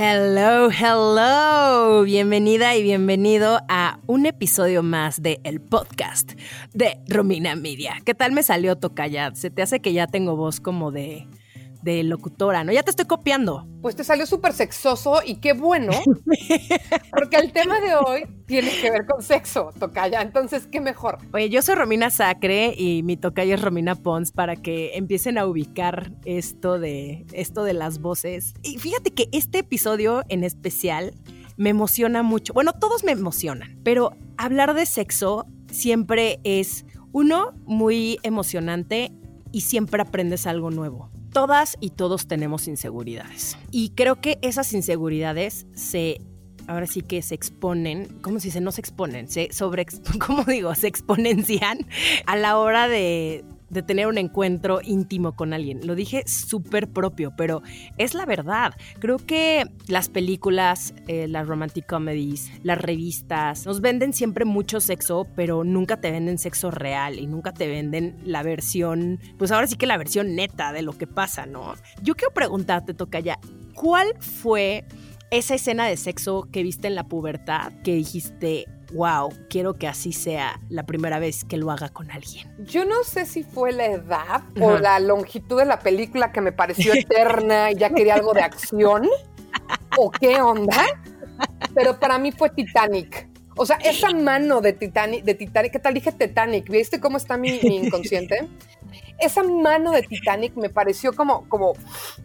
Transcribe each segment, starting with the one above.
Hello, hello. Bienvenida y bienvenido a un episodio más de el podcast de Romina Media. ¿Qué tal me salió Tocaya? Se te hace que ya tengo voz como de de locutora, ¿no? Ya te estoy copiando. Pues te salió súper sexoso y qué bueno, porque el tema de hoy tiene que ver con sexo, tocaya. Entonces, ¿qué mejor? Oye, yo soy Romina Sacre y mi tocaya es Romina Pons para que empiecen a ubicar esto de, esto de las voces. Y fíjate que este episodio en especial me emociona mucho. Bueno, todos me emocionan, pero hablar de sexo siempre es, uno, muy emocionante y siempre aprendes algo nuevo todas y todos tenemos inseguridades. Y creo que esas inseguridades se ahora sí que se exponen, ¿cómo se dice? No se exponen, se sobre, ¿cómo digo? Se exponencian a la hora de, de tener un encuentro íntimo con alguien. Lo dije súper propio, pero es la verdad. Creo que las películas, eh, las romantic comedies, las revistas, nos venden siempre mucho sexo, pero nunca te venden sexo real y nunca te venden la versión, pues ahora sí que la versión neta de lo que pasa, ¿no? Yo quiero preguntarte, ya, ¿cuál fue esa escena de sexo que viste en la pubertad que dijiste, wow, quiero que así sea la primera vez que lo haga con alguien. Yo no sé si fue la edad o la longitud de la película que me pareció eterna y ya quería algo de acción o qué onda, pero para mí fue Titanic. O sea, esa mano de Titanic, de Titanic, ¿qué tal dije Titanic? ¿Viste cómo está mi, mi inconsciente? Esa mano de Titanic me pareció como, como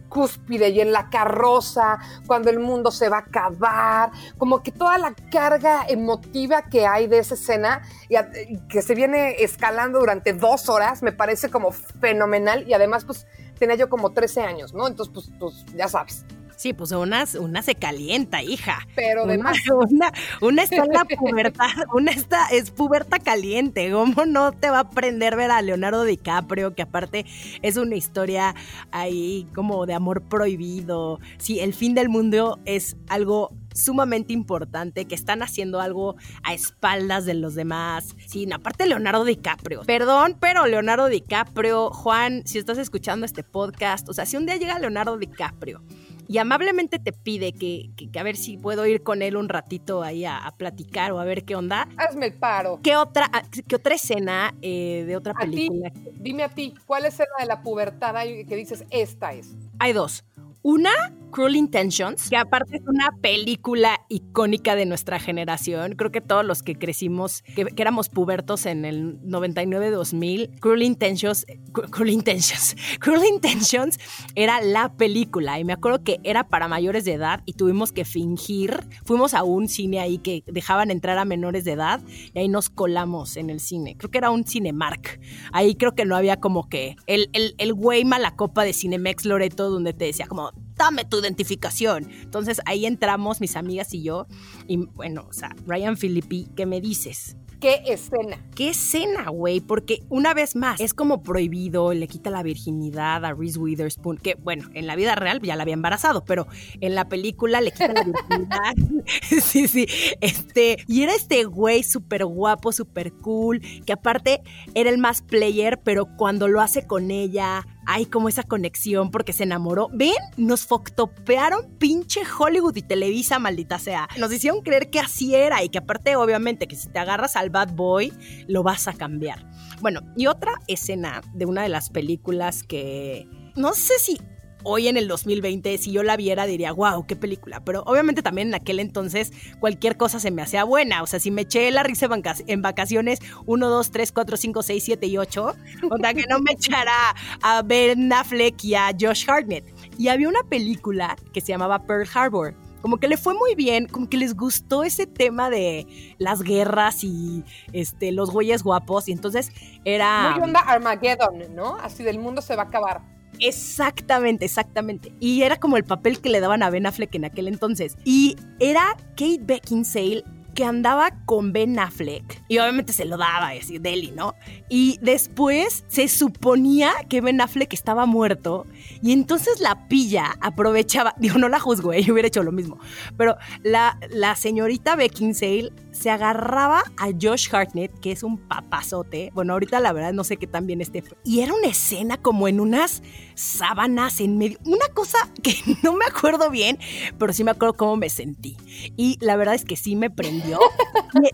cúspide y en la carroza, cuando el mundo se va a acabar, como que toda la carga emotiva que hay de esa escena y, que se viene escalando durante dos horas, me parece como fenomenal y además pues tenía yo como 13 años, ¿no? Entonces pues, pues ya sabes. Sí, pues una, una se calienta, hija. Pero de más. Una, una, está en la pubertad, una está, es puberta caliente. ¿Cómo no te va a aprender ver a Leonardo DiCaprio? Que aparte es una historia ahí como de amor prohibido. Sí, el fin del mundo es algo sumamente importante, que están haciendo algo a espaldas de los demás. Sí, aparte Leonardo DiCaprio. Perdón, pero Leonardo DiCaprio, Juan, si estás escuchando este podcast, o sea, si un día llega Leonardo DiCaprio y amablemente te pide que, a ver si puedo ir con él un ratito ahí a, platicar o a ver qué onda. Hazme el paro. ¿Qué otra, ah, qué otra escena eh, de otra película? dime a ti, ¿cuál escena de la pubertad hay que dices esta es? Hay dos. Una, Cruel Intentions, que aparte es una película icónica de nuestra generación. Creo que todos los que crecimos, que, éramos pubertos en el 99-2000, Cruel Intentions, Cruel Intentions, Cruel Intentions era la película. Y me acuerdo que era para mayores de edad y tuvimos que fingir. Fuimos a un cine ahí que dejaban entrar a menores de edad y ahí nos colamos en el cine. Creo que era un Cinemark. Ahí creo que no había como que el, el, el güey malacopa de Cinemex Loreto donde te decía como dame tu identificación. Entonces ahí entramos mis amigas y yo. Y bueno, o sea, Ryan Philippi, ¿qué me dices? ¿Qué escena? ¿Qué escena, güey? Porque una vez más, es como prohibido, le quita la virginidad a Reese Witherspoon, que bueno, en la vida real ya la había embarazado, pero en la película le quita la virginidad. sí, sí. Este, y era este güey súper guapo, súper cool, que aparte era el más player, pero cuando lo hace con ella, hay como esa conexión porque se enamoró. ¿Ven? Nos foctopearon pinche Hollywood y Televisa, maldita sea. Nos hicieron creer que así era y que aparte, obviamente, que si te agarras al bad boy, lo vas a cambiar. Bueno, y otra escena de una de las películas que no sé si hoy en el 2020, si yo la viera, diría, wow, qué película. Pero obviamente también en aquel entonces cualquier cosa se me hacía buena. O sea, si me eché la risa en vacaciones 1, 2, 3, 4, 5, 6, 7 y 8, o sea, que no me echara a Ben Affleck y a Josh Hartnett. Y había una película que se llamaba Pearl Harbor como que le fue muy bien, como que les gustó ese tema de las guerras y este los güeyes guapos y entonces era muy onda Armageddon, ¿no? Así del mundo se va a acabar. Exactamente, exactamente. Y era como el papel que le daban a Ben Affleck en aquel entonces. Y era Kate Beckinsale que andaba con Ben Affleck y obviamente se lo daba, así, Deli, ¿no? Y después se suponía que Ben Affleck estaba muerto y entonces la pilla aprovechaba, digo, no la juzgo, yo hubiera hecho lo mismo, pero la señorita Beckinsale se agarraba a Josh Hartnett, que es un papazote. Bueno, ahorita la verdad no sé qué tan bien esté. Y era una escena como en unas sábanas en medio. Una cosa que no me acuerdo bien, pero sí me acuerdo cómo me sentí. Y la verdad es que sí me prendió.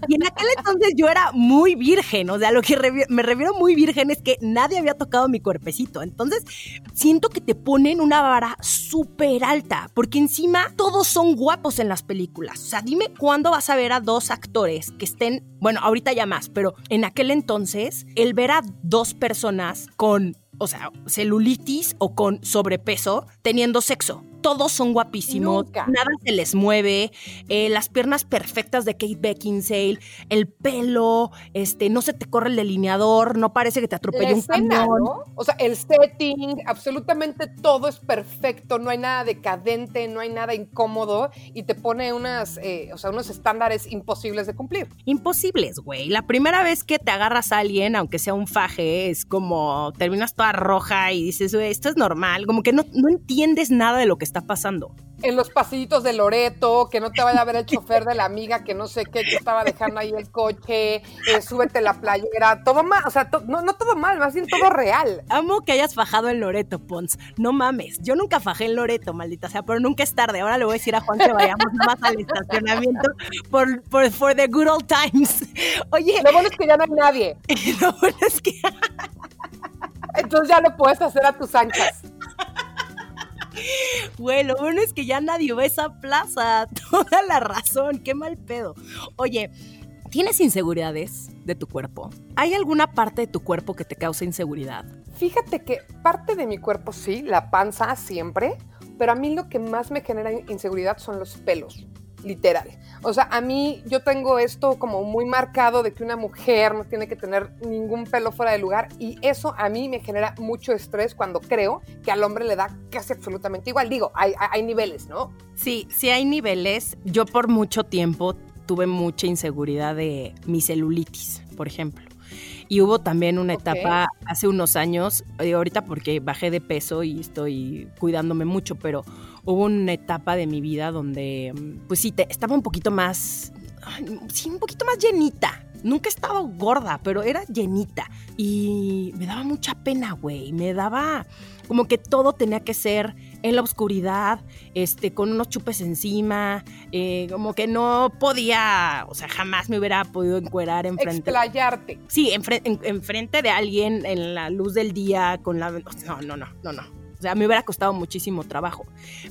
Y, en aquel entonces yo era muy virgen. O sea, lo que me refiero muy virgen es que nadie había tocado mi cuerpecito. Entonces siento que te ponen una vara súper alta, porque encima todos son guapos en las películas. O sea, dime cuándo vas a ver a dos actores que estén, bueno, ahorita ya más, pero en aquel entonces, el ver a dos personas con, o sea, celulitis o con sobrepeso teniendo sexo todos son guapísimos, nada se les mueve, eh, las piernas perfectas de Kate Beckinsale, el pelo, este, no se te corre el delineador, no parece que te atropelle un camión. O sea, el setting, absolutamente todo es perfecto, no hay nada decadente, no hay nada incómodo y te pone unas, eh, o sea, unos estándares imposibles de cumplir. Imposibles, güey. La primera vez que te agarras a alguien, aunque sea un faje, es como terminas toda roja y dices, esto es normal, como que no, no entiendes nada de lo que está pasando. En los pasillitos de Loreto, que no te vaya a ver el chofer de la amiga que no sé qué, que estaba dejando ahí el coche, eh, súbete la playera, todo mal, o sea, no, no todo mal, más bien todo real. Amo que hayas fajado en Loreto, Pons. No mames, yo nunca fajé en Loreto, maldita sea, pero nunca es tarde. Ahora le voy a decir a Juan que vayamos más al estacionamiento por, por for the good old times. Oye. Lo bueno es que ya no hay nadie. Lo bueno es que. Entonces ya lo puedes hacer a tus anchas. Güey, lo bueno es que ya nadie ve esa plaza. Toda la razón, qué mal pedo. Oye, ¿tienes inseguridades de tu cuerpo? ¿Hay alguna parte de tu cuerpo que te causa inseguridad? Fíjate que parte de mi cuerpo sí, la panza siempre, pero a mí lo que más me genera inseguridad son los pelos literal. O sea, a mí yo tengo esto como muy marcado de que una mujer no tiene que tener ningún pelo fuera de lugar y eso a mí me genera mucho estrés cuando creo que al hombre le da casi absolutamente igual. Digo, hay, hay niveles, ¿no? Sí, sí hay niveles. Yo por mucho tiempo tuve mucha inseguridad de mi celulitis, por ejemplo. Y hubo también una etapa hace unos años, eh, ahorita porque bajé de peso y estoy cuidándome mucho, pero hubo una etapa de mi vida donde, pues sí, te, estaba un poquito más, sí, un poquito más llenita. Nunca estaba gorda, pero era llenita. Y me daba mucha pena, güey. Me daba como que todo tenía que ser en la oscuridad, este, con unos chupes encima, eh, como que no podía, o sea, jamás me hubiera podido encuerar enfrente. Explayarte. Sí, enfrente en, de alguien en la luz del día, con la... No, no, no, no, no. O sea, me hubiera costado muchísimo trabajo.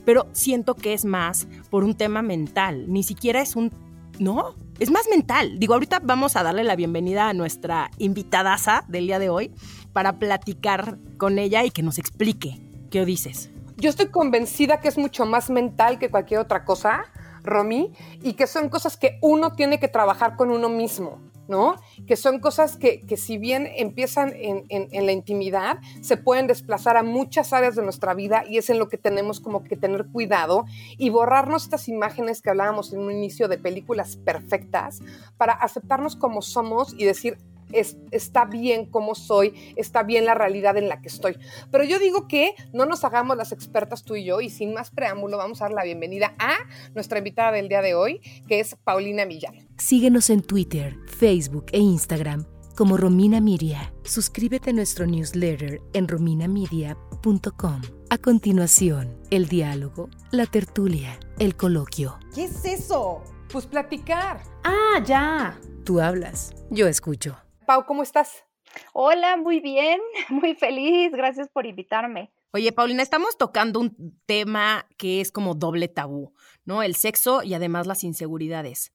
Pero siento que es más por un tema mental. Ni siquiera es un... No, es más mental. Digo, ahorita vamos a darle la bienvenida a nuestra invitadaza del día de hoy para platicar con ella y que nos explique. ¿Qué dices? Yo estoy convencida que es mucho más mental que cualquier otra cosa, Romy, y que son cosas que uno tiene que trabajar con uno mismo. ¿No? Que son cosas que, si bien empiezan en, en, la intimidad, se pueden desplazar a muchas áreas de nuestra vida y es en lo que tenemos como que tener cuidado y borrarnos estas imágenes que hablábamos en un inicio de películas perfectas para aceptarnos como somos y decir, está bien como soy, está bien la realidad en la que estoy. Pero yo digo que no nos hagamos las expertas tú y yo y sin más preámbulo vamos a dar la bienvenida a nuestra invitada del día de hoy, que es Paulina Millán. Síguenos en Twitter, Facebook e Instagram como Romina Miria. Suscríbete a nuestro newsletter en rominamedia.com. A continuación, el diálogo, la tertulia, el coloquio. ¿Qué es eso? Pues platicar. Ah, ya. Tú hablas, yo escucho. Pau, ¿cómo estás? Hola, muy bien, muy feliz, gracias por invitarme. Oye, Paulina, estamos tocando un tema que es como doble tabú, ¿no? El sexo y además las inseguridades.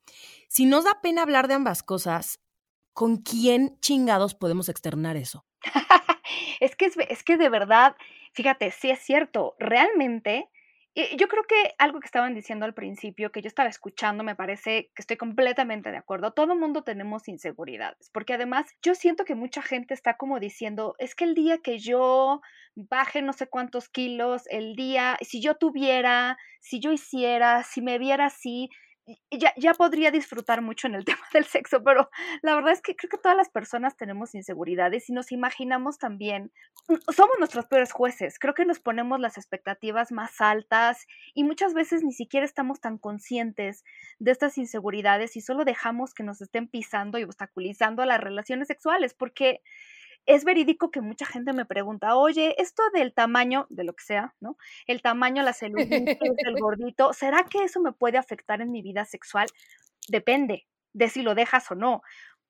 Si nos da pena hablar de ambas cosas, ¿con quién chingados podemos externar eso? es, que es, es que de verdad, fíjate, sí es cierto, realmente Yo creo que algo que estaban diciendo al principio, que yo estaba escuchando, me parece que estoy completamente de acuerdo. Todo mundo tenemos inseguridades, porque además yo siento que mucha gente está como diciendo, es que el día que yo baje no sé cuántos kilos, el día, si yo tuviera, si yo hiciera, si me viera así, ya, ya podría disfrutar mucho en el tema del sexo, pero la verdad es que creo que todas las personas tenemos inseguridades y nos imaginamos también, mm, somos nuestros peores jueces, creo que nos ponemos las expectativas más altas y muchas veces ni siquiera estamos tan conscientes de estas inseguridades y solo dejamos que nos estén pisando y obstaculizando las relaciones sexuales, porque es verídico que mucha gente me pregunta, oye, esto del tamaño, de lo que sea, ¿no? El tamaño, la celulitis, el gordito, ¿será que eso me puede afectar en mi vida sexual? Depende de si lo dejas o no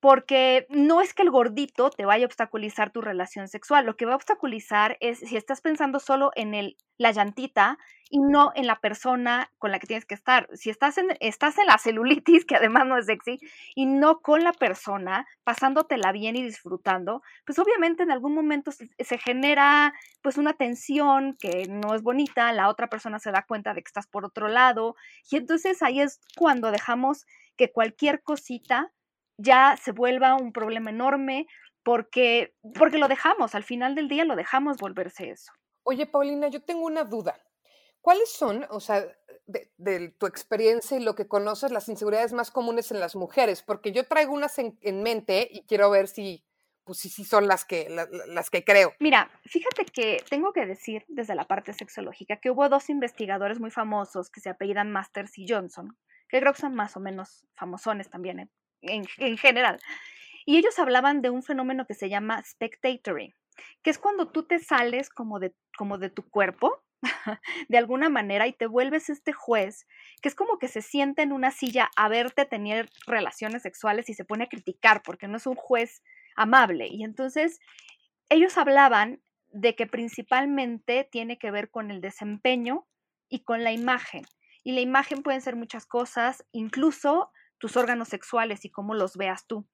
porque no es que el gordito te vaya a obstaculizar tu relación sexual, lo que va a obstaculizar es si estás pensando solo en la llantita y no en la persona con la que tienes que estar. Si estás en, estás en la celulitis, que además no es sexy, y no con la persona, pasándotela bien y disfrutando, pues obviamente en algún momento se, se genera pues una tensión que no es bonita, la otra persona se da cuenta de que estás por otro lado, y entonces ahí es cuando dejamos que cualquier cosita ya se vuelva un problema enorme porque, porque lo dejamos, al final del día lo dejamos volverse eso. Oye, Paulina, yo tengo una duda. ¿Cuáles son, o sea, de, tu experiencia y lo que conoces, las inseguridades más comunes en las mujeres? Porque yo traigo unas en, mente y quiero ver si, pues sí, sí son las que, las que creo. Mira, fíjate que tengo que decir desde la parte sexológica que hubo dos investigadores muy famosos que se apellidan Masters y Johnson, que creo que son más o menos famosones también ¿eh? En, general. Y ellos hablaban de un fenómeno que se llama spectatoring, que es cuando tú te sales como de, como de tu cuerpo, de alguna manera, y te vuelves este juez, que es como que se sienta en una silla a verte tener relaciones sexuales y se pone a criticar, porque no es un juez amable. Y entonces ellos hablaban de que principalmente tiene que ver con el desempeño y con la imagen. Y la imagen pueden ser muchas cosas, incluso tus órganos sexuales y cómo los veas tú.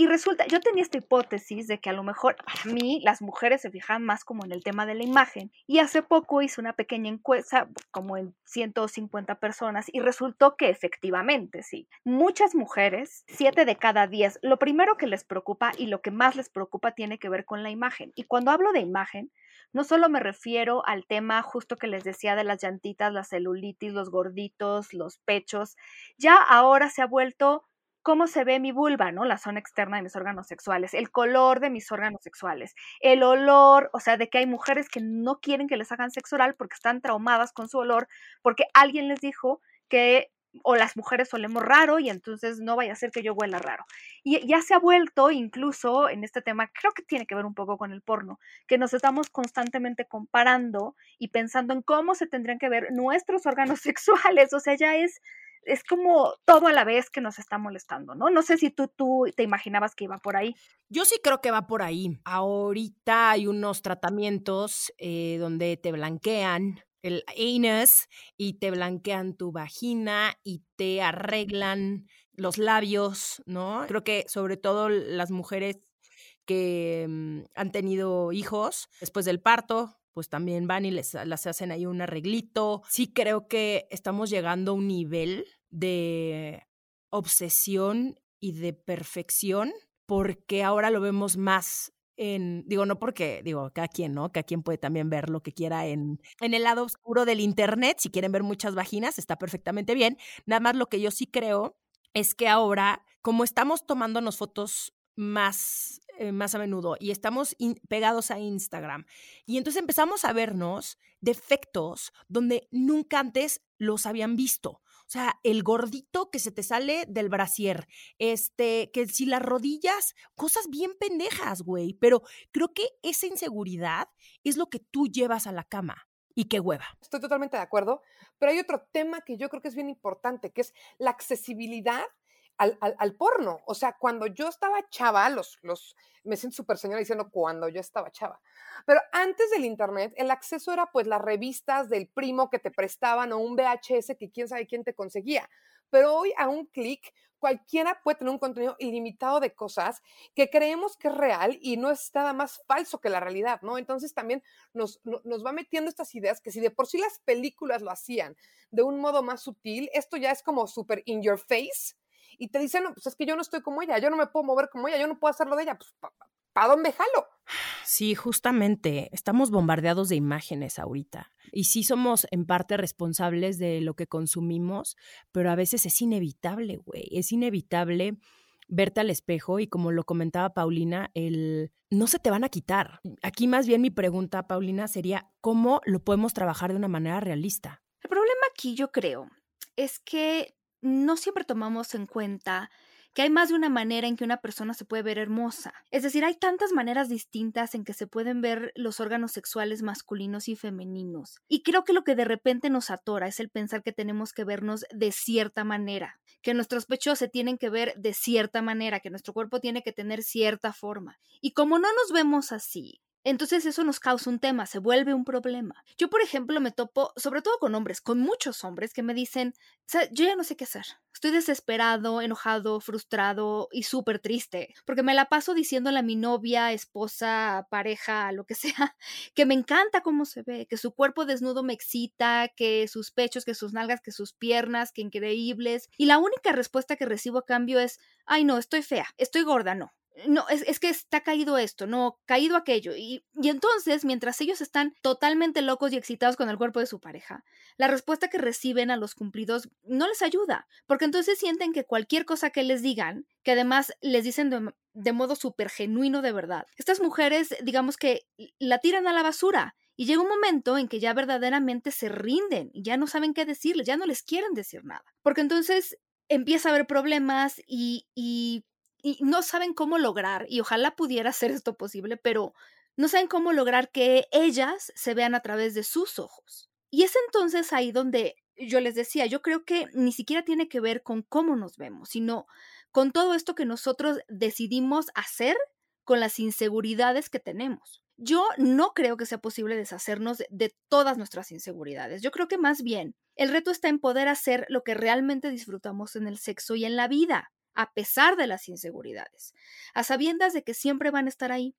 Y resulta, yo tenía esta hipótesis de que a lo mejor para mí las mujeres se fijan más como en el tema de la imagen. Y hace poco hice una pequeña encuesta, como en 150 personas, y resultó que efectivamente, sí, muchas mujeres, 7 de cada 10, lo primero que les preocupa y lo que más les preocupa tiene que ver con la imagen. Y cuando hablo de imagen, no solo me refiero al tema justo que les decía de las llantitas, la celulitis, los gorditos, los pechos, ya ahora se ha vuelto cómo se ve mi vulva, ¿no? La zona externa de mis órganos sexuales, el color de mis órganos sexuales, el olor, o sea, de que hay mujeres que no quieren que les hagan sexo oral porque están traumadas con su olor, porque alguien les dijo que o las mujeres solemos raro y entonces no vaya a ser que yo huela raro. Y ya se ha vuelto incluso en este tema, creo que tiene que ver un poco con el porno, que nos estamos constantemente comparando y pensando en cómo se tendrían que ver nuestros órganos sexuales, o sea, ya es es como todo a la vez que nos está molestando, ¿no? No sé si tú, tú te imaginabas que iba por ahí. Yo sí creo que va por ahí. Ahorita hay unos tratamientos eh, donde te blanquean el anus y te blanquean tu vagina y te arreglan los labios, ¿no? Creo que sobre todo las mujeres que mm, han tenido hijos después del parto, pues también van y les, las hacen ahí un arreglito. Sí creo que estamos llegando a un nivel de obsesión y de perfección porque ahora lo vemos más en, digo, no porque, digo, cada quien, ¿no? Cada quien puede también ver lo que quiera en, en el lado oscuro del Internet. Si quieren ver muchas vaginas, está perfectamente bien. Nada más lo que yo sí creo es que ahora, como estamos tomándonos fotos más eh, más a menudo y estamos pegados a Instagram. Y entonces empezamos a vernos defectos donde nunca antes los habían visto. O sea, el gordito que se te sale del brasier, este, que si las rodillas, cosas bien pendejas, güey. Pero creo que esa inseguridad es lo que tú llevas a la cama. Y qué hueva. Estoy totalmente de acuerdo, pero hay otro tema que yo creo que es bien importante, que es la accesibilidad al, al, porno. O sea, cuando yo estaba chava, los, los, me siento súper señora diciendo cuando yo estaba chava. Pero antes del internet, el acceso era pues las revistas del primo que te prestaban o un VHS que quién sabe quién te conseguía. Pero hoy a un clic cualquiera puede tener un contenido ilimitado de cosas que creemos que es real y no es nada más falso que la realidad, ¿no? Entonces también nos, nos va metiendo estas ideas que si de por sí las películas lo hacían de un modo más sutil, esto ya es como súper in your face y te dicen, no, pues es que yo no estoy como ella, yo no me puedo mover como ella, yo no puedo hacerlo de ella, pues ¿para dónde jalo? Sí, justamente, estamos bombardeados de imágenes ahorita. Y sí somos en parte responsables de lo que consumimos, pero a veces es inevitable, güey. Es inevitable verte al espejo y como lo comentaba Paulina, el no se te van a quitar. Aquí más bien mi pregunta, Paulina, sería ¿cómo lo podemos trabajar de una manera realista? El problema aquí yo creo es que no siempre tomamos en cuenta que hay más de una manera en que una persona se puede ver hermosa. Es decir, hay tantas maneras distintas en que se pueden ver los órganos sexuales masculinos y femeninos. Y creo que lo que de repente nos atora es el pensar que tenemos que vernos de cierta manera, que nuestros pechos se tienen que ver de cierta manera, que nuestro cuerpo tiene que tener cierta forma. Y como no nos vemos así, entonces eso nos causa un tema, se vuelve un problema. Yo, por ejemplo, me topo, sobre todo con hombres, con muchos hombres que me dicen, yo ya no sé qué hacer. Estoy desesperado, enojado, frustrado y súper triste, porque me la paso diciéndole a mi novia, esposa, pareja, lo que sea, que me encanta cómo se ve, que su cuerpo desnudo me excita, que sus pechos, que sus nalgas, que sus piernas, que increíbles. Y la única respuesta que recibo a cambio es, ay no, estoy fea, estoy gorda, no no, es, que está caído esto, no, caído aquello. Y, y, entonces, mientras ellos están totalmente locos y excitados con el cuerpo de su pareja, la respuesta que reciben a los cumplidos no les ayuda, porque entonces sienten que cualquier cosa que les digan, que además les dicen de, de modo súper genuino de verdad, estas mujeres, digamos que la tiran a la basura. Y llega un momento en que ya verdaderamente se rinden ya no saben qué decirles, ya no les quieren decir nada. Porque entonces empieza a haber problemas y y no saben cómo lograr, y ojalá pudiera ser esto posible, pero no saben cómo lograr que ellas se vean a través de sus ojos. Y es entonces ahí donde yo les decía, yo creo que ni siquiera tiene que ver con cómo nos vemos, sino con todo esto que nosotros decidimos hacer con las inseguridades que tenemos. Yo no creo que sea posible deshacernos de todas nuestras inseguridades. Yo creo que más bien el reto está en poder hacer lo que realmente disfrutamos en el sexo y en la vida a pesar de las inseguridades, a sabiendas de que siempre van a estar ahí.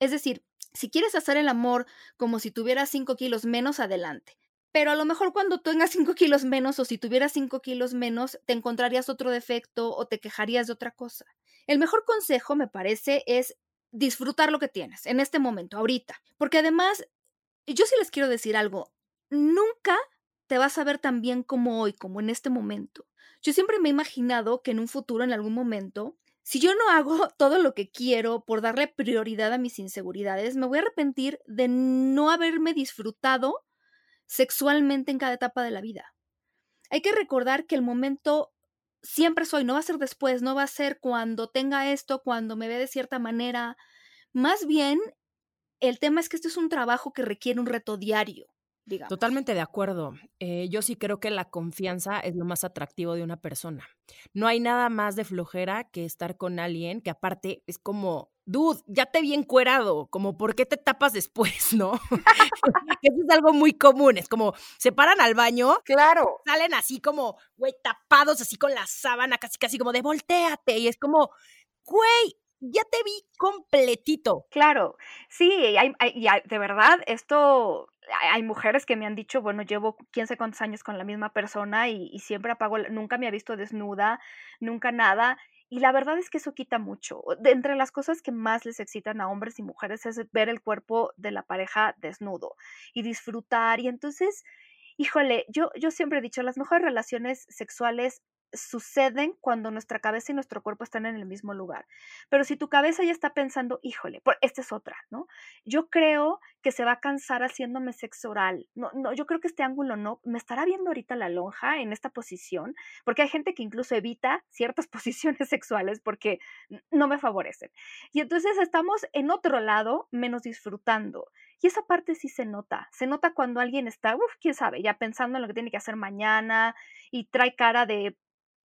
Es decir, si quieres hacer el amor como si tuvieras 5 kilos menos, adelante. Pero a lo mejor cuando tengas 5 kilos menos o si tuvieras 5 kilos menos, te encontrarías otro defecto o te quejarías de otra cosa. El mejor consejo, me parece, es disfrutar lo que tienes en este momento, ahorita. Porque además, yo sí les quiero decir algo, nunca te vas a ver tan bien como hoy, como en este momento. Yo siempre me he imaginado que en un futuro, en algún momento, si yo no hago todo lo que quiero por darle prioridad a mis inseguridades, me voy a arrepentir de no haberme disfrutado sexualmente en cada etapa de la vida. Hay que recordar que el momento siempre soy, no va a ser después, no va a ser cuando tenga esto, cuando me ve de cierta manera. Más bien, el tema es que este es un trabajo que requiere un reto diario. Totalmente de acuerdo. Eh, yo sí creo que la confianza es lo más atractivo de una persona. No hay nada más de flojera que estar con alguien que aparte es como, dude, ya te vi encuerado, como, ¿por qué te tapas después, no? Eso es algo muy común, es como, se paran al baño. Claro. Salen así como, güey, tapados así con la sábana, casi, casi como de volteate. Y es como, güey, ya te vi completito. Claro, sí, y de verdad, esto hay mujeres que me han dicho, bueno, llevo quién sé cuántos años con la misma persona y, siempre apago, nunca me ha visto desnuda, nunca nada. Y la verdad es que eso quita mucho. De entre las cosas que más les excitan a hombres y mujeres es ver el cuerpo de la pareja desnudo y disfrutar. Y entonces, híjole, yo, yo siempre he dicho, las mejores relaciones sexuales suceden cuando nuestra cabeza y nuestro cuerpo están en el mismo lugar. Pero si tu cabeza ya está pensando, híjole, por, esta es otra, ¿no? Yo creo que se va a cansar haciéndome sexo oral. No, no, yo creo que este ángulo no, me estará viendo ahorita la lonja en esta posición, porque hay gente que incluso evita ciertas posiciones sexuales porque no me favorecen. Y entonces estamos en otro lado menos disfrutando. Y esa parte sí se nota. Se nota cuando alguien está, uff, quién sabe, ya pensando en lo que tiene que hacer mañana y trae cara de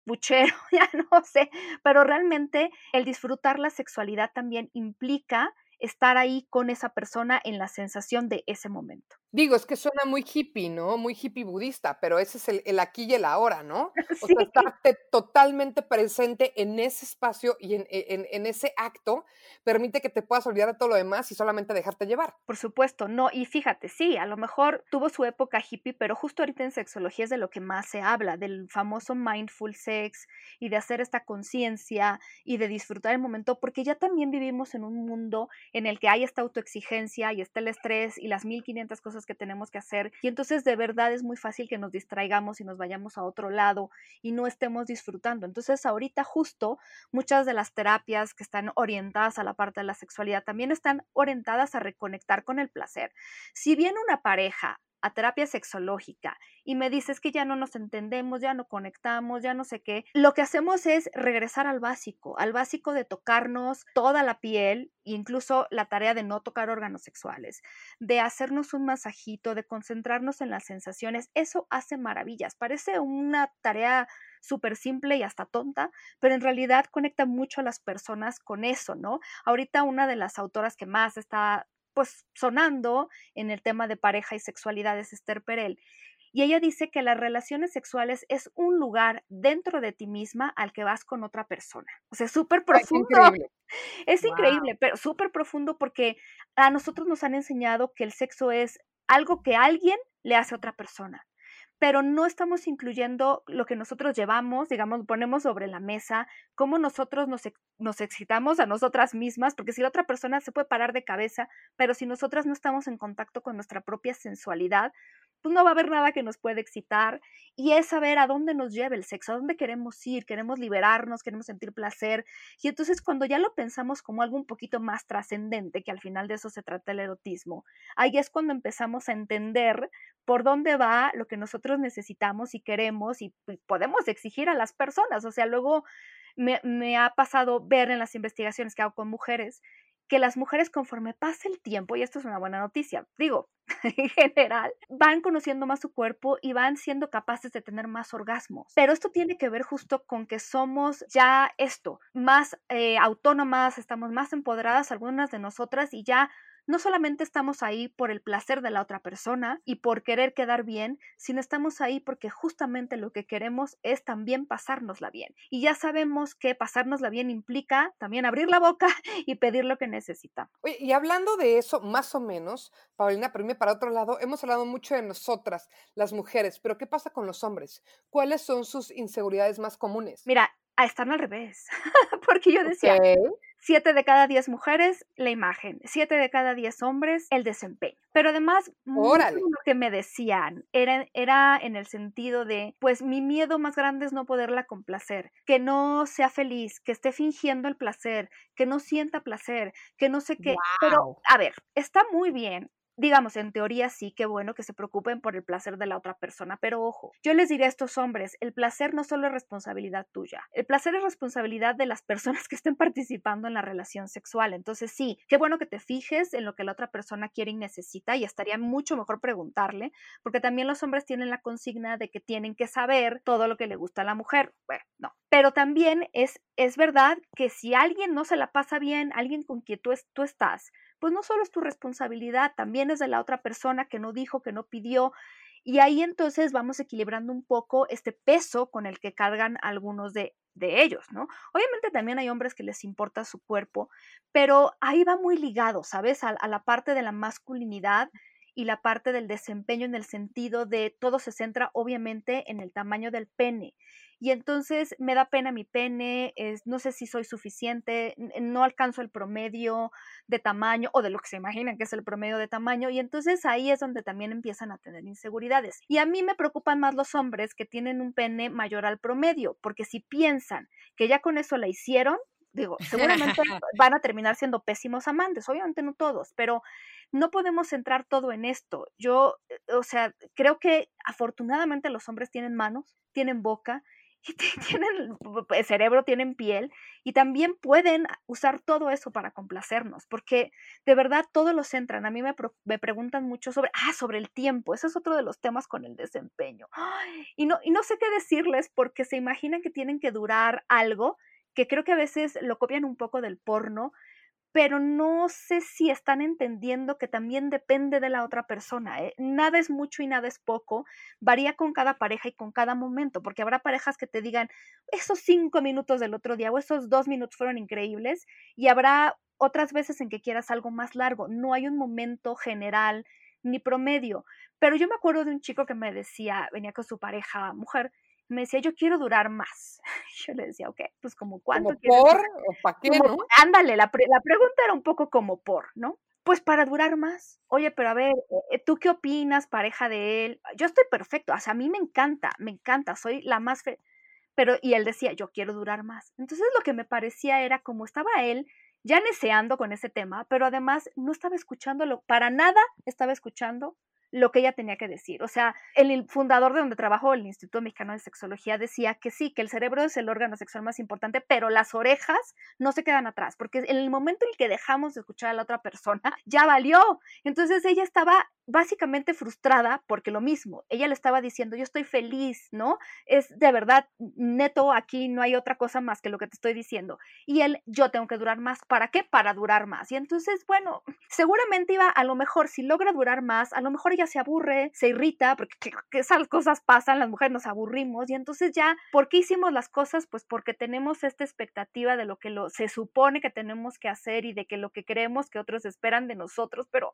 puchero, ya no sé, pero realmente el disfrutar la sexualidad también implica estar ahí con esa persona en la sensación de ese momento. Digo, es que suena muy hippie, ¿no? Muy hippie budista, pero ese es el, aquí y el ahora, ¿no? O sea, estarte totalmente presente en ese espacio y en, en, ese acto permite que te puedas olvidar de todo lo demás y solamente dejarte llevar. Por supuesto, no, y fíjate, sí, a lo mejor tuvo su época hippie, pero justo ahorita en sexología es de lo que más se habla, del famoso mindful sex y de hacer esta conciencia y de disfrutar el momento, porque ya también vivimos en un mundo en el que hay esta autoexigencia y está el estrés y las 1500 cosas que tenemos que hacer. Y entonces de verdad es muy fácil que nos distraigamos y nos vayamos a otro lado y no estemos disfrutando. Entonces ahorita justo muchas de las terapias que están orientadas a la parte de la sexualidad también están orientadas a reconectar con el placer. Si bien una pareja a terapia sexológica y me dices que ya no nos entendemos, ya no conectamos, ya no sé qué, lo que hacemos es regresar al básico, al básico de tocarnos toda la piel, incluso la tarea de no tocar órganos sexuales, de hacernos un masajito, de concentrarnos en las sensaciones, eso hace maravillas. Parece una tarea súper simple y hasta tonta, pero en realidad conecta mucho a las personas con eso, ¿no? Ahorita una de las autoras que más está pues sonando en el tema de pareja y sexualidad es Esther Perel. Y ella dice que las relaciones sexuales es un lugar dentro de ti misma al que vas con otra persona. O sea, súper profundo. Es increíble, es increíble pero súper profundo porque a nosotros nos han enseñado que el sexo es algo que alguien le hace a otra persona pero no estamos incluyendo lo que nosotros llevamos, digamos, ponemos sobre la mesa, cómo nosotros nos, nos, excitamos a nosotras mismas, porque si la otra persona se puede parar de cabeza, pero si nosotras no estamos en contacto con nuestra propia sensualidad, pues no va a haber nada que nos pueda excitar y es saber a dónde nos lleva el sexo, a dónde queremos ir, queremos liberarnos, queremos sentir placer. Y entonces cuando ya lo pensamos como algo un poquito más trascendente, que al final de eso se trata el erotismo, ahí es cuando empezamos a entender por dónde va lo que nosotros necesitamos y queremos y podemos exigir a las personas. O sea, luego me, me ha pasado ver en las investigaciones que hago con mujeres que las mujeres conforme pasa el tiempo, y esto es una buena noticia, digo, en general, van conociendo más su cuerpo y van siendo capaces de tener más orgasmos. Pero esto tiene que ver justo con que somos ya esto, más eh, autónomas, estamos más empoderadas algunas de nosotras y ya no solamente estamos ahí por el placer de la otra persona y por querer quedar bien, sino estamos ahí porque justamente lo que queremos es también pasárnosla bien. Y ya sabemos que pasárnosla bien implica también abrir la boca y pedir lo que necesitamos. Oye, y hablando de eso, más o menos, Paulina, pero para otro lado, hemos hablado mucho de nosotras, las mujeres, pero ¿qué pasa con los hombres? ¿Cuáles son sus inseguridades más comunes? Mira, están al revés, porque yo decía, Siete de cada diez mujeres, la imagen. Siete de cada diez hombres, el desempeño. Pero además, lo que me decían era, era en el sentido de, pues mi miedo más grande es no poderla complacer, que no sea feliz, que esté fingiendo el placer, que no sienta placer, que no sé qué. Pero, a ver, está muy bien digamos, en teoría sí, qué bueno que se preocupen por el placer de la otra persona, pero ojo, yo les diré a estos hombres, el placer no solo es responsabilidad tuya, el placer es responsabilidad de las personas que estén participando en la relación sexual. Entonces sí, qué bueno que te fijes en lo que la otra persona quiere y necesita y estaría mucho mejor preguntarle, porque también los hombres tienen la consigna de que tienen que saber todo lo que le gusta a la mujer. Bueno, no, pero también es, es verdad que si alguien no se la pasa bien, alguien con quien tú, tú estás, pues no solo es tu responsabilidad, también es de la otra persona que no dijo, que no pidió. Y ahí entonces vamos equilibrando un poco este peso con el que cargan algunos de, de ellos, ¿no? Obviamente también hay hombres que les importa su cuerpo, pero ahí va muy ligado, ¿sabes? A, a la parte de la masculinidad y la parte del desempeño en el sentido de todo se centra obviamente en el tamaño del pene y entonces me da pena mi pene, es, no sé si soy suficiente, no alcanzo el promedio de tamaño o de lo que se imaginan que es el promedio de tamaño y entonces ahí es donde también empiezan a tener inseguridades. Y a mí me preocupan más los hombres que tienen un pene mayor al promedio, porque si piensan que ya con eso la hicieron, digo, seguramente van a terminar siendo pésimos amantes, obviamente no todos, pero no podemos centrar todo en esto. Yo, eh, o sea, creo que afortunadamente los hombres tienen manos, tienen boca y tienen el cerebro, tienen piel y también pueden usar todo eso para complacernos, porque de verdad todos los entran. A mí me, me, preguntan mucho sobre, ah, sobre el tiempo, ese es otro de los temas con el desempeño. y, no, y no sé qué decirles porque se imaginan que tienen que durar algo, que creo que a veces lo copian un poco del porno, pero no sé si están entendiendo que también depende de la otra persona. ¿eh? Nada es mucho y nada es poco. Varía con cada pareja y con cada momento, porque habrá parejas que te digan, esos cinco minutos del otro día o esos dos minutos fueron increíbles, y habrá otras veces en que quieras algo más largo. No hay un momento general ni promedio. Pero yo me acuerdo de un chico que me decía, venía con su pareja mujer, me decía, yo quiero durar más. Yo le decía, ok, pues como cuánto ¿Como por o para qué, ¿no? Ándale, la, la pregunta era un poco como por, ¿no? Pues para durar más. Oye, pero a ver, eh, ¿tú qué opinas, pareja de él? Yo estoy perfecto, o sea, a mí me encanta, me encanta, soy la más... Fe pero, y él decía, yo quiero durar más. Entonces lo que me parecía era como estaba él ya neceando con ese tema, pero además no estaba escuchándolo, para nada estaba escuchando lo que ella tenía que decir. O sea, el fundador de donde trabajó, el Instituto Mexicano de Sexología, decía que sí, que el cerebro es el órgano sexual más importante, pero las orejas no se quedan atrás, porque en el momento en el que dejamos de escuchar a la otra persona, ya valió. Entonces ella estaba básicamente frustrada porque lo mismo, ella le estaba diciendo, yo estoy feliz, ¿no? Es de verdad, neto, aquí no hay otra cosa más que lo que te estoy diciendo. Y él, yo tengo que durar más, ¿para qué? Para durar más. Y entonces, bueno, seguramente iba, a lo mejor, si logra durar más, a lo mejor ella se aburre, se irrita, porque esas cosas pasan, las mujeres nos aburrimos, y entonces ya, ¿por qué hicimos las cosas? Pues porque tenemos esta expectativa de lo que lo, se supone que tenemos que hacer y de que lo que creemos que otros esperan de nosotros, pero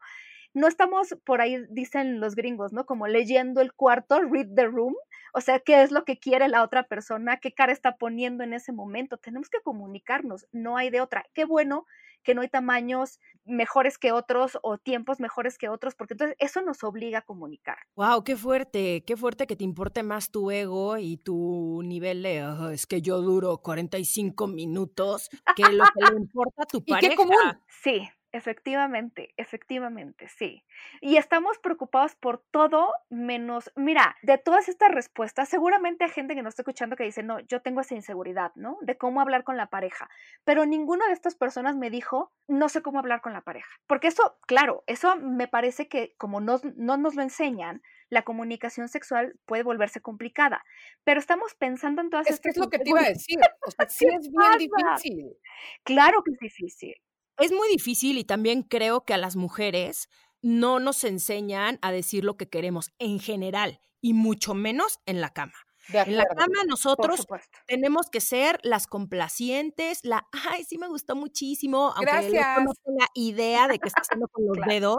no estamos por ahí, dicen los gringos, ¿no? Como leyendo el cuarto, read the room, o sea, qué es lo que quiere la otra persona, qué cara está poniendo en ese momento. Tenemos que comunicarnos, no hay de otra. Qué bueno que no hay tamaños mejores que otros o tiempos mejores que otros, porque entonces eso nos obliga a comunicar. Wow, qué fuerte, qué fuerte que te importe más tu ego y tu nivel de es que yo duro 45 minutos que lo que le importa a tu pareja. qué común. Sí, Efectivamente, efectivamente, sí. Y estamos preocupados por todo menos, mira, de todas estas respuestas, seguramente hay gente que nos está escuchando que dice, no, yo tengo esa inseguridad, ¿no? De cómo hablar con la pareja. Pero ninguna de estas personas me dijo, no sé cómo hablar con la pareja. Porque eso, claro, eso me parece que como no, no nos lo enseñan, la comunicación sexual puede volverse complicada. Pero estamos pensando en todas es estas... Es lo que te iba a decir. O sea, sí es bien difícil. Claro que es difícil es muy difícil y también creo que a las mujeres no nos enseñan a decir lo que queremos en general y mucho menos en la cama. En la cama nosotros tenemos que ser las complacientes, la, ay, sí me gustó muchísimo, aunque no tenga idea de qué está haciendo con los dedos.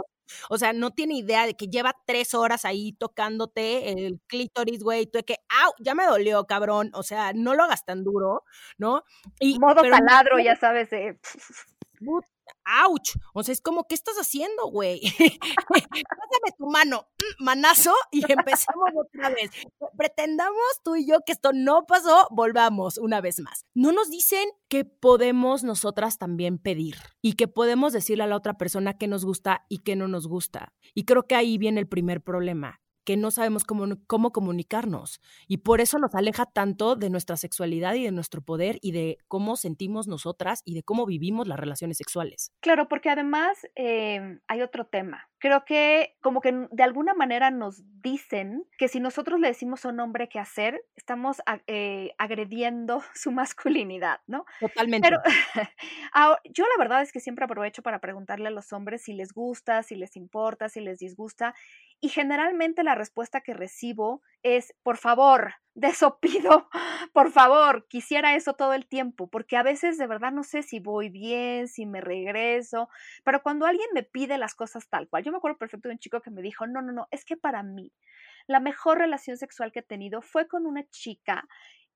O sea, no tiene idea de que lleva tres horas ahí tocándote el clítoris, güey, tú de que, ¡au! Ya me dolió, cabrón. O sea, no lo hagas tan duro, ¿no? Y, Modo taladro, ya sabes. Eh. ¡Auch! O sea, es como, ¿qué estás haciendo, güey? Pásame tu mano, mm, manazo, y empecemos otra vez. Pretendamos tú y yo que esto no pasó, volvamos una vez más. No nos dicen que podemos nosotras también pedir y que podemos decirle a la otra persona qué nos gusta y qué no nos gusta. Y creo que ahí viene el primer problema que no sabemos cómo, comunicarnos. Y por eso nos aleja tanto de nuestra sexualidad y de nuestro poder y de cómo sentimos nosotras y de cómo vivimos las relaciones sexuales. Claro, porque además em, hay otro tema. Creo que como que de alguna manera nos dicen que si nosotros le decimos a un hombre qué hacer, estamos eh, agrediendo su masculinidad, ¿no? Totalmente. Pero yo la verdad es que siempre aprovecho para preguntarle a los hombres si les gusta, si les importa, si les disgusta. Y generalmente la respuesta que recibo es, por favor, de eso pido, por favor, quisiera eso todo el tiempo, porque a veces de verdad no sé si voy bien, si me regreso, pero cuando alguien me pide las cosas tal cual, yo me acuerdo perfecto de un chico que me dijo, no, no, no, es que para mí la mejor relación sexual que he tenido fue con una chica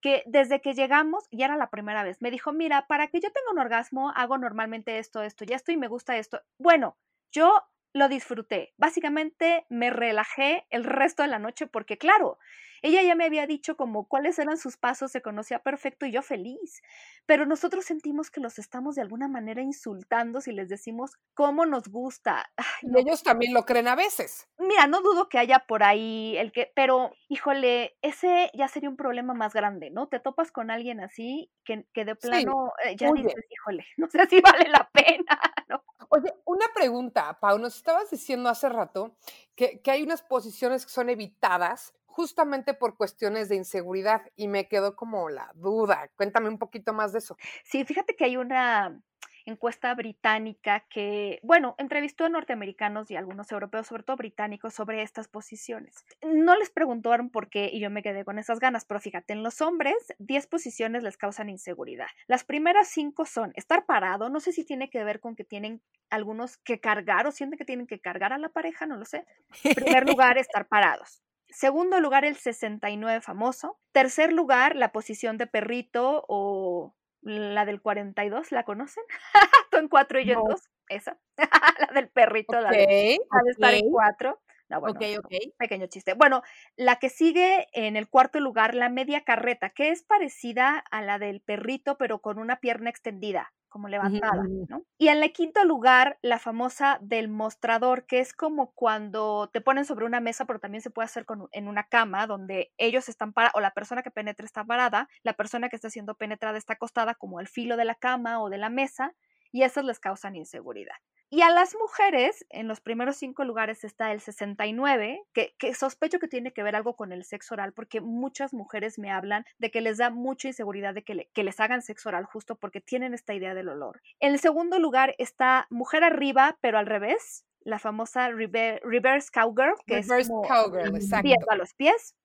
que desde que llegamos, y era la primera vez, me dijo, mira, para que yo tenga un orgasmo, hago normalmente esto, esto, ya estoy, me gusta esto. Bueno, yo lo disfruté. Básicamente me relajé el resto de la noche porque, claro, ella ya me había dicho como cuáles eran sus pasos, se conocía perfecto y yo feliz. Pero nosotros sentimos que los estamos de alguna manera insultando si les decimos cómo nos gusta. Y ellos también lo creen a veces. Mira, no dudo que haya por ahí el que, pero híjole, ese ya sería un problema más grande, ¿no? Te topas con alguien así que, que de plano eh, ya dices, híjole, no sé si vale la pena, ¿no? Oye, una pregunta, Pau, nos estabas diciendo hace rato que, que hay unas posiciones que son evitadas justamente por cuestiones de inseguridad y me quedó como la duda. Cuéntame un poquito más de eso. Sí, fíjate que hay una encuesta británica que, bueno, entrevistó a norteamericanos y algunos europeos, sobre todo británicos, sobre estas posiciones. No les preguntaron por qué y yo me quedé con esas ganas, pero fíjate, en los hombres 10 posiciones les causan inseguridad. Las primeras 5 son estar parado, no sé si tiene que ver con que tienen algunos que cargar o sienten que tienen que cargar a la pareja, no lo sé. En primer lugar, estar parados. Segundo lugar, el 69 famoso. Tercer lugar, la posición de perrito o la del 42, ¿la conocen? Tú en cuatro y yo en dos. Esa. la del perrito, la, de, estar en cuatro. No, bueno, ok, ok. Pequeño chiste. Bueno, la que sigue en el cuarto lugar, la media carreta, que es parecida a la del perrito, pero con una pierna extendida como levantada, ¿no? Y en el quinto lugar, la famosa del mostrador, que es como cuando te ponen sobre una mesa, pero también se puede hacer con, en una cama, donde ellos están parados, o la persona que penetra está parada, la persona que está siendo penetrada está acostada como al filo de la cama o de la mesa, y esas les causan inseguridad. Y a las mujeres, en los primeros cinco lugares está el 69, que, que, sospecho que tiene que ver algo con el sexo oral, porque muchas mujeres me hablan de que les da mucha inseguridad de que, que les hagan sexo oral justo porque tienen esta idea del olor. En el segundo lugar está mujer arriba, pero al revés, la famosa reverse cowgirl, que es como cowgirl, exacto. a los pies.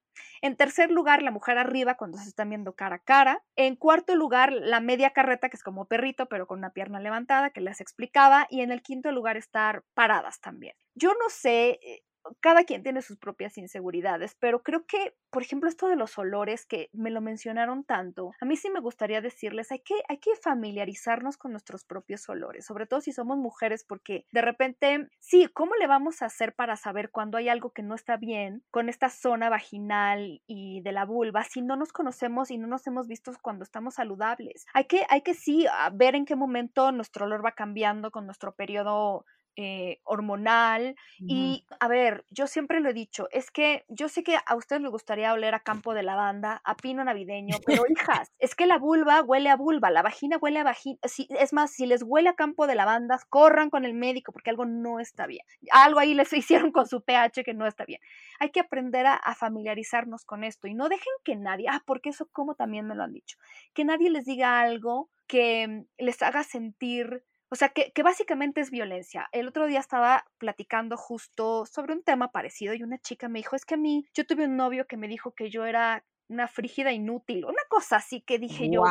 En tercer lugar, la mujer arriba cuando se están viendo cara a cara. En cuarto lugar, la media carreta, que es como perrito, pero con una pierna levantada, que les explicaba. Y en el quinto lugar, estar paradas también. Yo no sé, eh, cada quien tiene sus propias inseguridades, pero creo que, por ejemplo, esto de los olores que me lo mencionaron tanto, a mí sí me gustaría decirles, hay que, hay que familiarizarnos con nuestros propios olores, sobre todo si somos mujeres, porque de repente, sí, ¿cómo le vamos a hacer para saber cuando hay algo que no está bien con esta zona vaginal y de la vulva si no nos conocemos y no nos hemos visto cuando estamos saludables? Hay que, hay que sí ver en qué momento nuestro olor va cambiando con nuestro periodo eh, hormonal. Y a ver, yo siempre lo he dicho, es que yo sé que a ustedes les gustaría oler a campo de lavanda, a pino navideño, pero hijas, es que la vulva huele a vulva, la vagina huele a vagina. Si, es más, si les huele a campo de lavanda, corran con el médico porque algo no está bien. Algo ahí les hicieron con su pH que no está bien. Hay que aprender a, a familiarizarnos con esto y no dejen que nadie, ah, porque eso como también me lo han dicho, que nadie les diga algo que les haga sentir o sea, que, que, básicamente es violencia. El otro día estaba platicando justo sobre un tema parecido y una chica me dijo, es que a mí, yo tuve un novio que me dijo que yo era una frígida inútil, una cosa así que dije yo,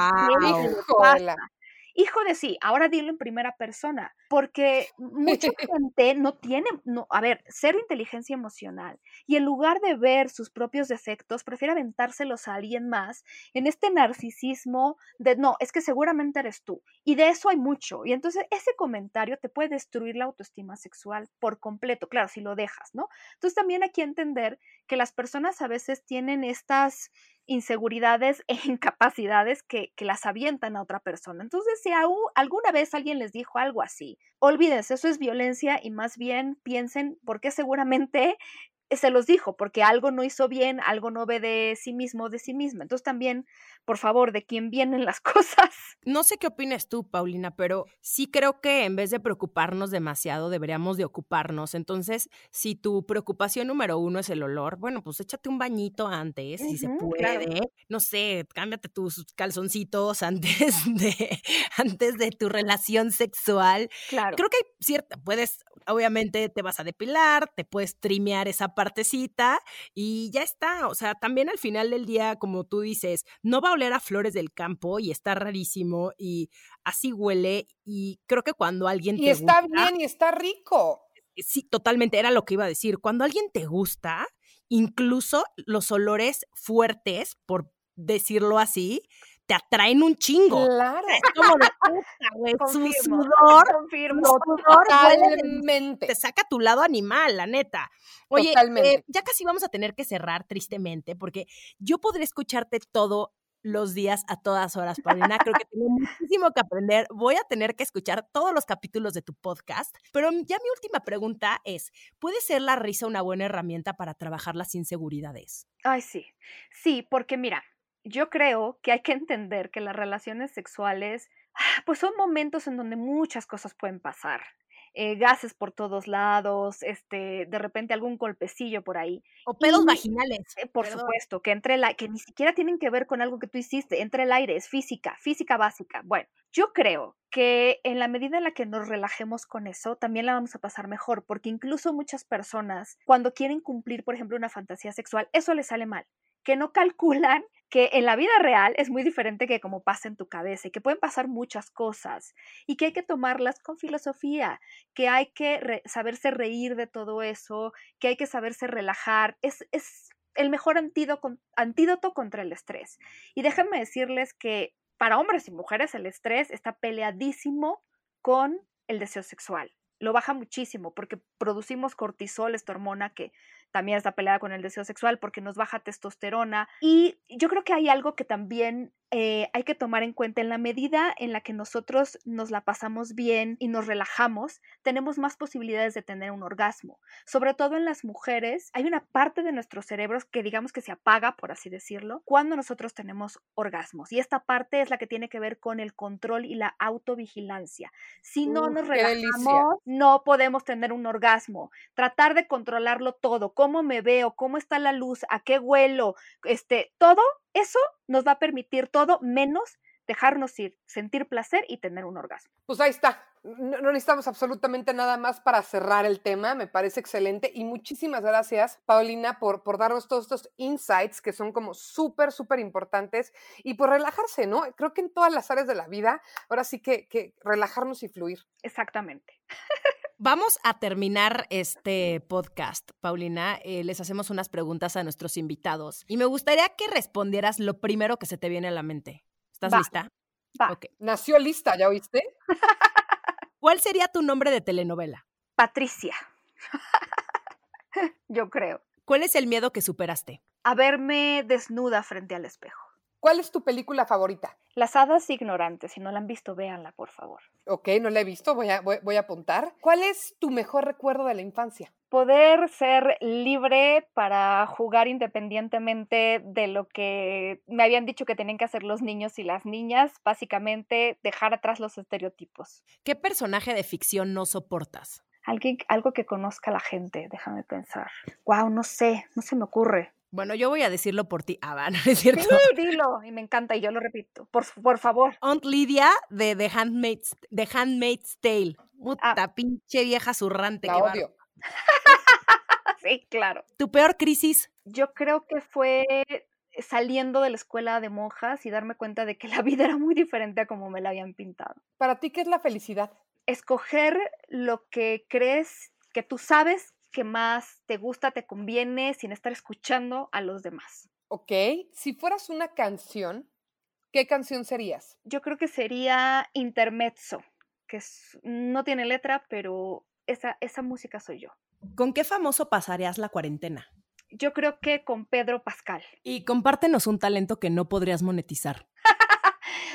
Hijo de sí, ahora dilo en primera persona, porque mucha gente no tiene, no, a ver, cero inteligencia emocional y en lugar de ver sus propios defectos, prefiere aventárselos a alguien más en este narcisismo de no, es que seguramente eres tú. Y de eso hay mucho. Y entonces ese comentario te puede destruir la autoestima sexual por completo, claro, si lo dejas, ¿no? Entonces también hay que entender que las personas a veces tienen estas inseguridades e incapacidades que, que, las avientan a otra persona. Entonces, si aún, alguna vez alguien les dijo algo así, olvídense, eso es violencia y más bien piensen porque seguramente se los dijo, porque algo no hizo bien, algo no ve de sí mismo, de sí misma. Entonces también, por favor, de quién vienen las cosas. No sé qué opinas tú, Paulina, pero sí creo que en vez de preocuparnos demasiado, deberíamos de ocuparnos. Entonces, si tu preocupación número uno es el olor, bueno, pues échate un bañito antes, si se puede. No sé, cámbiate tus calzoncitos antes de, antes de tu relación sexual. Claro. Creo que hay cierta, puedes, obviamente te vas a depilar, te puedes trimear esa partecita y ya está. O sea, también al final del día, como tú dices, no va a oler a flores del campo y está rarísimo y así huele. Y creo que cuando alguien... Y está bien y está rico. Sí, totalmente, era lo que iba a decir. Cuando alguien te gusta, incluso los olores fuertes, por decirlo así, te atraen un chingo. Claro. Es como de puta, güey. Su sudor, confirmo. su sudor Totalmente. te saca tu lado animal, la neta. Oye, eh, ya casi vamos a tener que cerrar tristemente, porque yo podré escucharte todo los días a todas horas, Paulina. Creo que tengo muchísimo que aprender. Voy a tener que escuchar todos los capítulos de tu podcast. Pero ya mi última pregunta es, ¿puede ser la risa una buena herramienta para trabajar las inseguridades? Ay, sí. Sí, porque mira, yo creo que hay que entender que las relaciones sexuales, ah, pues son momentos en donde muchas cosas pueden pasar. Eh, gases por todos lados, este, de repente algún golpecillo por ahí. O pedos Y- vaginales. Eh, Por Perdón. supuesto, que entre la, que ni siquiera tienen que ver con algo que tú hiciste, entre el aire, es física, física básica. Bueno, yo creo que en la medida en la que nos relajemos con eso, también la vamos a pasar mejor, porque incluso muchas personas, cuando quieren cumplir, por ejemplo, una fantasía sexual, eso les sale mal, que no calculan que en la vida real es muy diferente que como pasa en tu cabeza y que pueden pasar muchas cosas y que hay que tomarlas con filosofía, que hay que saberse reír de todo eso, que hay que saberse relajar. Es, es el mejor antídoto, antídoto contra el estrés. Y déjenme decirles que para hombres y mujeres el estrés está peleadísimo con el deseo sexual. Lo baja muchísimo porque producimos cortisol, esta hormona que también está peleada con el deseo sexual porque nos baja testosterona. Y yo creo que hay algo que también eh, hay que tomar en cuenta. En la medida en la que nosotros nos la pasamos bien y nos relajamos, tenemos más posibilidades de tener un orgasmo. Sobre todo en las mujeres, hay una parte de nuestros cerebros que digamos que se apaga, por así decirlo, cuando nosotros tenemos orgasmos. Y esta parte es la que tiene que ver con el control y la autovigilancia. Si no Uf, nos relajamos, no podemos tener un orgasmo. Tratar de controlarlo todo, cómo me veo, cómo está la luz, a qué huelo, este, todo eso nos va a permitir todo menos dejarnos ir, sentir placer y tener un orgasmo. Pues ahí está. No, no necesitamos absolutamente nada más para cerrar el tema. Me parece excelente. Y muchísimas gracias, Paulina, por, por darnos todos estos insights que son como súper, súper importantes. Y por relajarse, ¿no? Creo que en todas las áreas de la vida, ahora sí que, que relajarnos y fluir. Exactamente. Vamos a terminar este podcast, Paulina. Eh, les hacemos unas preguntas a nuestros invitados y me gustaría que respondieras lo primero que se te viene a la mente. ¿Estás Va. lista? Va. Ok. Nació lista, ¿ya oíste? ¿Cuál sería tu nombre de telenovela? Patricia. Yo creo. ¿Cuál es el miedo que superaste? A verme desnuda frente al espejo. ¿Cuál es tu película favorita? Las hadas ignorantes, si no la han visto, véanla, por favor. Ok, no la he visto, voy a, voy, voy a apuntar. ¿Cuál es tu mejor recuerdo de la infancia? Poder ser libre para jugar independientemente de lo que me habían dicho que tenían que hacer los niños y las niñas, básicamente dejar atrás los estereotipos. ¿Qué personaje de ficción no soportas? Alguien, algo que conozca a la gente, déjame pensar. Wow, no sé, no se me ocurre. Bueno, yo voy a decirlo por ti. Ah, va, no es cierto. Sí, dilo, y me encanta, y yo lo repito. Por, por favor. Aunt Lydia de The Handmaid's, The Handmaid's Tale. Puta, Ah. pinche vieja zurrante. La qué odio. Sí, claro. ¿Tu peor crisis? Yo creo que fue saliendo de la escuela de monjas y darme cuenta de que la vida era muy diferente a como me la habían pintado. ¿Para ti qué es la felicidad? Escoger lo que crees que tú sabes que más te gusta, te conviene, sin estar escuchando a los demás. Ok, si fueras una canción, ¿qué canción serías? Yo creo que sería intermezzo, que es- no tiene letra, pero esa, esa música soy yo. ¿Con qué famoso pasarías la cuarentena? Yo creo que con Pedro Pascal. Y compártenos un talento que no podrías monetizar.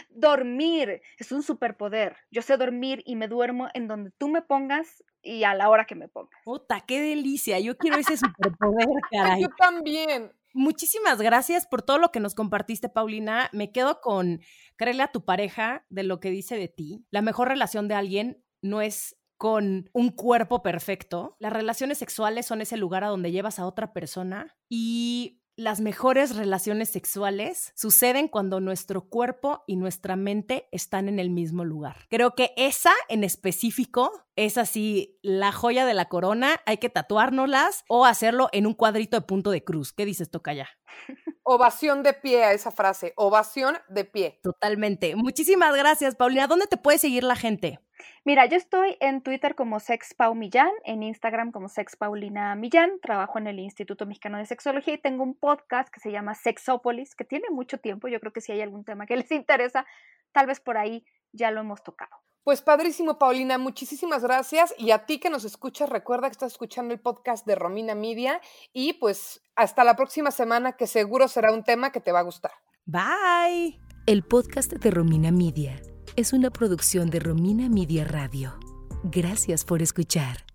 Dormir es un superpoder. Yo sé dormir y me duermo en donde tú me pongas y a la hora que me pongas. Puta, qué delicia. Yo quiero ese superpoder, caray. Yo también. Muchísimas gracias por todo lo que nos compartiste, Paulina. Me quedo con créele a tu pareja de lo que dice de ti. La mejor relación de alguien no es con un cuerpo perfecto. Las relaciones sexuales son ese lugar a donde llevas a otra persona y las mejores relaciones sexuales suceden cuando nuestro cuerpo y nuestra mente están en el mismo lugar. Creo que esa en específico es así la joya de la corona. Hay que tatuárnoslas o hacerlo en un cuadrito de punto de cruz. ¿Qué dices, Tocaya? Ovación de pie a esa frase. Ovación de pie. Totalmente. Muchísimas gracias, Paulina. ¿Dónde te puede seguir la gente? Mira, yo estoy en Twitter como SexPau Millán, en Instagram como SexPaulina Millán, trabajo en el Instituto Mexicano de Sexología y tengo un podcast que se llama Sexópolis, que tiene mucho tiempo, yo creo que si hay algún tema que les interesa, tal vez por ahí ya lo hemos tocado. Pues padrísimo, Paulina, muchísimas gracias. Y a ti que nos escuchas, recuerda que estás escuchando el podcast de Romina Media y pues hasta la próxima semana que seguro será un tema que te va a gustar. Bye. El podcast de Romina Media es una producción de Romina Media Radio. Gracias por escuchar.